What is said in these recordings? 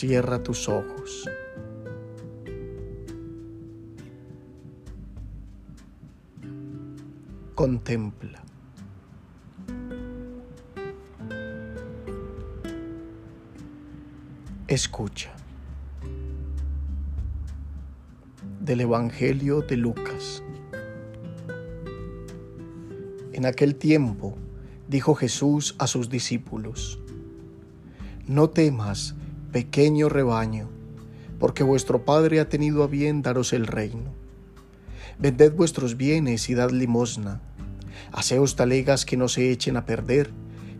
Cierra tus ojos. Contempla. Escucha. Del Evangelio de Lucas. En aquel tiempo dijo Jesús a sus discípulos, No temas, pequeño rebaño, porque vuestro Padre ha tenido a bien daros el reino. Vended vuestros bienes y dad limosna. Haceos talegas que no se echen a perder,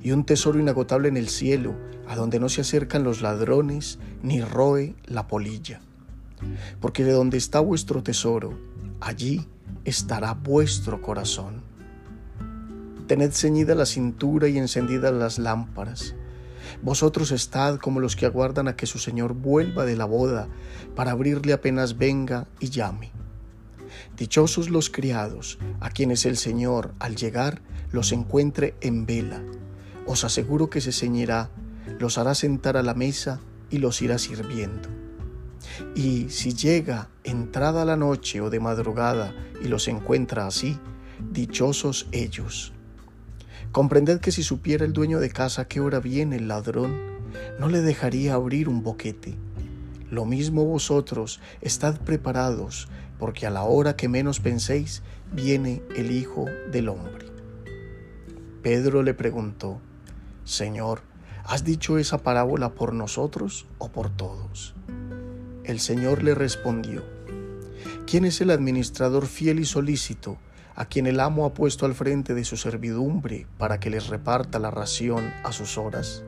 y un tesoro inagotable en el cielo, a donde no se acercan los ladrones, ni roe la polilla. Porque de donde está vuestro tesoro, allí estará vuestro corazón. Tened ceñida la cintura y encendidas las lámparas. Vosotros estad como los que aguardan a que su Señor vuelva de la boda para abrirle apenas venga y llame. Dichosos los criados, a quienes el Señor, al llegar, los encuentre en vela. Os aseguro que se ceñirá, los hará sentar a la mesa y los irá sirviendo. Y si llega entrada la noche o de madrugada y los encuentra así, dichosos ellos. Comprended que si supiera el dueño de casa qué hora viene el ladrón, no le dejaría abrir un boquete. Lo mismo vosotros, estad preparados, porque a la hora que menos penséis, viene el Hijo del Hombre. Pedro le preguntó, Señor, ¿has dicho esa parábola por nosotros o por todos? El Señor le respondió, ¿quién es el administrador fiel y solícito? A quien el amo ha puesto al frente de su servidumbre para que les reparta la ración a sus horas.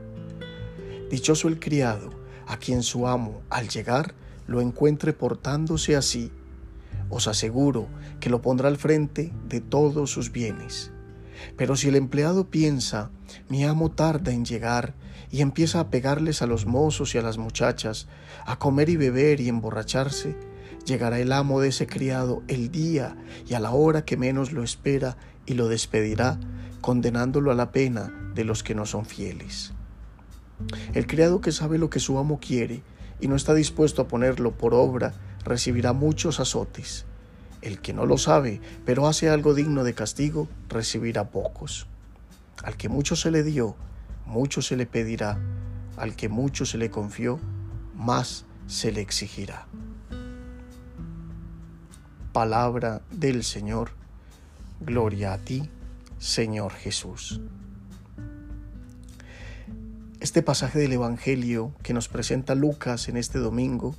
Dichoso el criado, a quien su amo, al llegar, lo encuentre portándose así. Os aseguro que lo pondrá al frente de todos sus bienes. Pero si el empleado piensa, mi amo tarda en llegar, y empieza a pegarles a los mozos y a las muchachas, a comer y beber y emborracharse, llegará el amo de ese criado el día y a la hora que menos lo espera y lo despedirá, condenándolo a la pena de los que no son fieles. El criado que sabe lo que su amo quiere y no está dispuesto a ponerlo por obra, recibirá muchos azotes. El que no lo sabe, pero hace algo digno de castigo, recibirá pocos. Al que mucho se le dio, mucho se le pedirá. Al que mucho se le confió, más se le exigirá palabra del Señor. Gloria a ti, Señor Jesús. Este pasaje del Evangelio que nos presenta Lucas en este domingo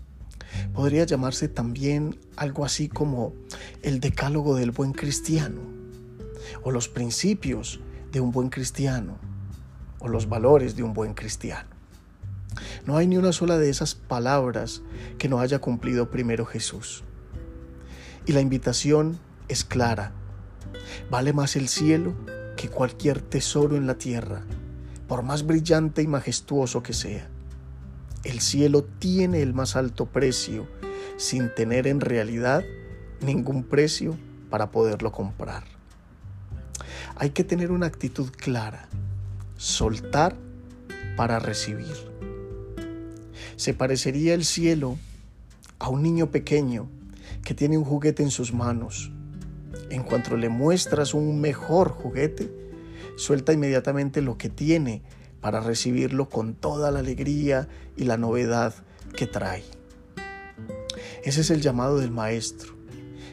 podría llamarse también algo así como el decálogo del buen cristiano, o los principios de un buen cristiano, o los valores de un buen cristiano. No hay ni una sola de esas palabras que no haya cumplido primero Jesús. Y la invitación es clara. Vale más el cielo que cualquier tesoro en la tierra, por más brillante y majestuoso que sea. El cielo tiene el más alto precio sin tener en realidad ningún precio para poderlo comprar. Hay que tener una actitud clara, soltar para recibir. Se parecería el cielo a un niño pequeño que tiene un juguete en sus manos. En cuanto le muestras un mejor juguete, suelta inmediatamente lo que tiene para recibirlo con toda la alegría y la novedad que trae. Ese es el llamado del Maestro,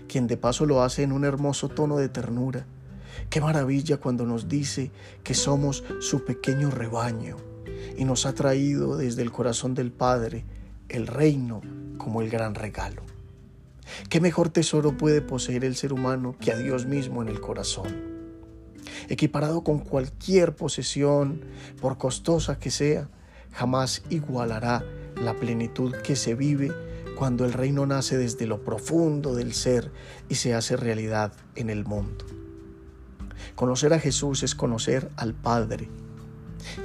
quien de paso lo hace en un hermoso tono de ternura. Qué maravilla cuando nos dice que somos su pequeño rebaño y nos ha traído desde el corazón del Padre el reino como el gran regalo. ¿Qué mejor tesoro puede poseer el ser humano que a Dios mismo en el corazón? Equiparado con cualquier posesión, por costosa que sea, jamás igualará la plenitud que se vive cuando el reino nace desde lo profundo del ser y se hace realidad en el mundo. Conocer a Jesús es conocer al Padre.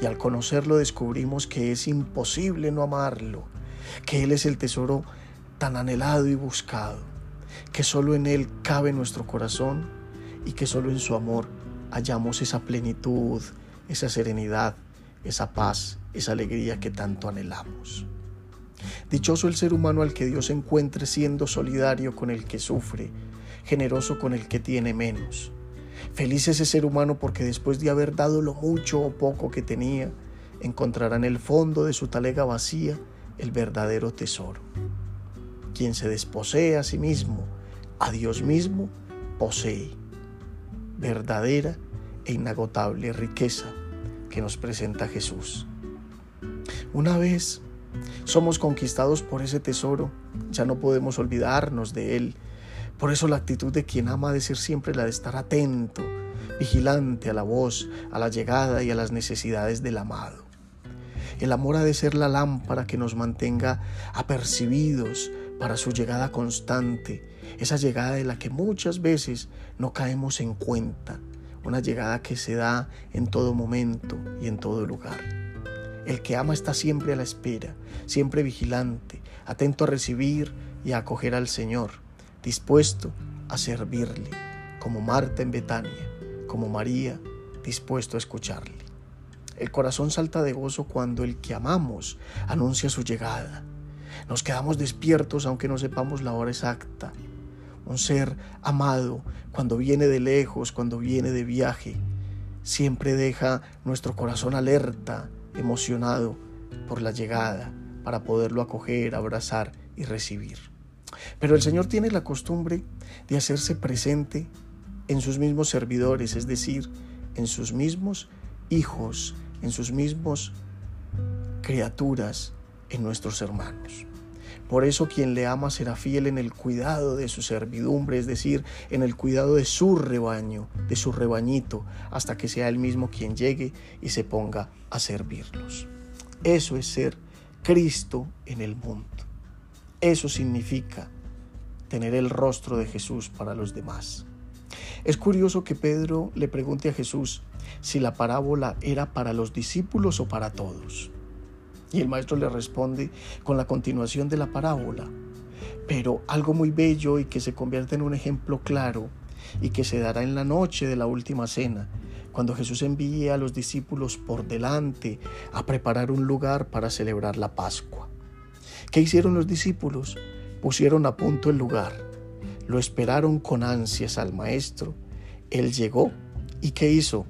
Y al conocerlo descubrimos que es imposible no amarlo, que Él es el tesoro tan anhelado y buscado, que solo en Él cabe nuestro corazón y que solo en su amor hallamos esa plenitud, esa serenidad, esa paz, esa alegría que tanto anhelamos. Dichoso el ser humano al que Dios encuentre siendo solidario con el que sufre, generoso con el que tiene menos. Feliz ese ser humano porque después de haber dado lo mucho o poco que tenía, encontrará en el fondo de su talega vacía el verdadero tesoro. Quien se desposee a sí mismo, a Dios mismo, posee verdadera e inagotable riqueza que nos presenta Jesús. Una vez somos conquistados por ese tesoro, ya no podemos olvidarnos de él. Por eso la actitud de quien ama ha de ser siempre la de estar atento, vigilante a la voz, a la llegada y a las necesidades del amado. El amor ha de ser la lámpara que nos mantenga apercibidos para su llegada constante, esa llegada de la que muchas veces no caemos en cuenta, una llegada que se da en todo momento y en todo lugar. El que ama está siempre a la espera, siempre vigilante, atento a recibir y a acoger al Señor, dispuesto a servirle, como Marta en Betania, como María, dispuesto a escucharle. El corazón salta de gozo cuando el que amamos anuncia su llegada. Nos quedamos despiertos aunque no sepamos la hora exacta. Un ser amado, cuando viene de lejos, cuando viene de viaje, siempre deja nuestro corazón alerta, emocionado por la llegada para poderlo acoger, abrazar y recibir. Pero el Señor tiene la costumbre de hacerse presente en sus mismos servidores, es decir, en sus mismos hijos, en sus mismos criaturas, en nuestros hermanos. Por eso quien le ama será fiel en el cuidado de su servidumbre, es decir, en el cuidado de su rebaño, de su rebañito, hasta que sea él mismo quien llegue y se ponga a servirlos. Eso es ser Cristo en el mundo. Eso significa tener el rostro de Jesús para los demás. Es curioso que Pedro le pregunte a Jesús si la parábola era para los discípulos o para todos. Y el maestro le responde con la continuación de la parábola. Pero algo muy bello y que se convierte en un ejemplo claro y que se dará en la noche de la última cena, cuando Jesús envíe a los discípulos por delante a preparar un lugar para celebrar la Pascua. ¿Qué hicieron los discípulos? Pusieron a punto el lugar, lo esperaron con ansias al Maestro, Él llegó y ¿qué hizo?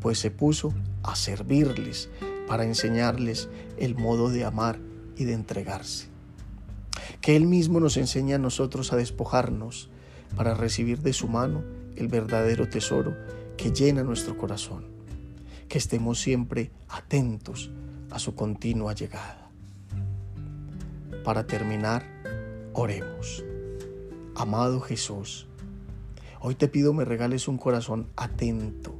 Pues se puso a servirles, para enseñarles el modo de amar y de entregarse. Que Él mismo nos enseñe a nosotros a despojarnos para recibir de su mano el verdadero tesoro que llena nuestro corazón. Que estemos siempre atentos a su continua llegada. Para terminar, oremos. Amado Jesús, hoy te pido me regales un corazón atento,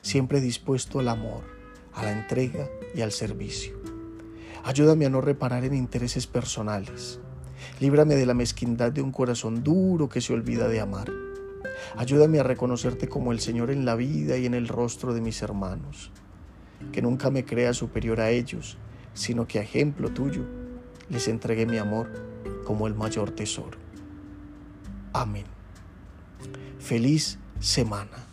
siempre dispuesto al amor a la entrega y al servicio. Ayúdame a no reparar en intereses personales. Líbrame de la mezquindad de un corazón duro que se olvida de amar. Ayúdame a reconocerte como el Señor en la vida y en el rostro de mis hermanos. Que nunca me crea superior a ellos, sino que a ejemplo tuyo les entregué mi amor como el mayor tesoro. Amén. Feliz semana.